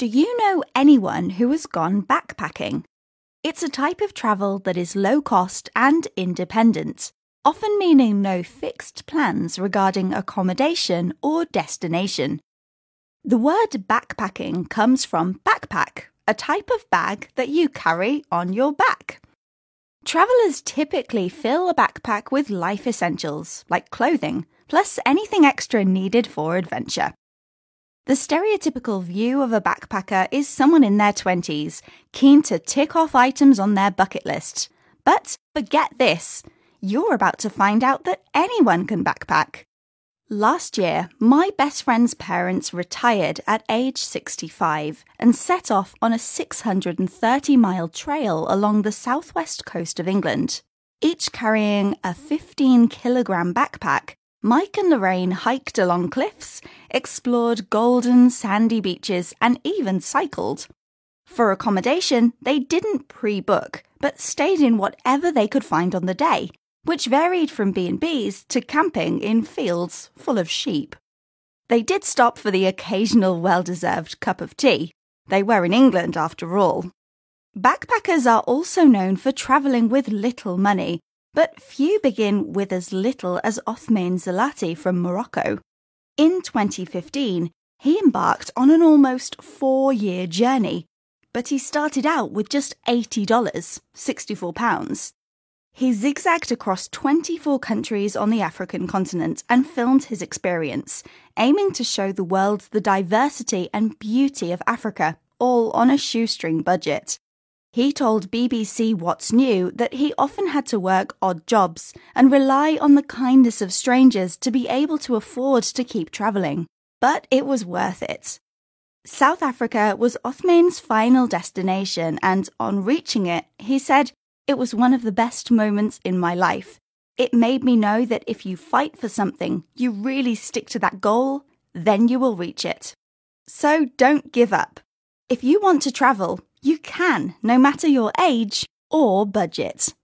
Do you know anyone who has gone backpacking? It's a type of travel that is low cost and independent, often meaning no fixed plans regarding accommodation or destination. The word backpacking comes from backpack, a type of bag that you carry on your back. Travellers typically fill a backpack with life essentials like clothing, plus anything extra needed for adventure. The stereotypical view of a backpacker is someone in their 20s, keen to tick off items on their bucket list. But forget this you're about to find out that anyone can backpack. Last year, my best friend's parents retired at age 65 and set off on a 630 mile trail along the southwest coast of England. Each carrying a 15 kilogram backpack Mike and Lorraine hiked along cliffs, explored golden sandy beaches, and even cycled. For accommodation, they didn't pre-book, but stayed in whatever they could find on the day, which varied from B&Bs to camping in fields full of sheep. They did stop for the occasional well-deserved cup of tea. They were in England after all. Backpackers are also known for travelling with little money but few begin with as little as Othmane Zolati from Morocco. In 2015, he embarked on an almost four year journey, but he started out with just $80, £64. He zigzagged across 24 countries on the African continent and filmed his experience, aiming to show the world the diversity and beauty of Africa, all on a shoestring budget. He told BBC What's New that he often had to work odd jobs and rely on the kindness of strangers to be able to afford to keep travelling. But it was worth it. South Africa was Othmane's final destination, and on reaching it, he said, It was one of the best moments in my life. It made me know that if you fight for something, you really stick to that goal, then you will reach it. So don't give up. If you want to travel, you can, no matter your age or budget.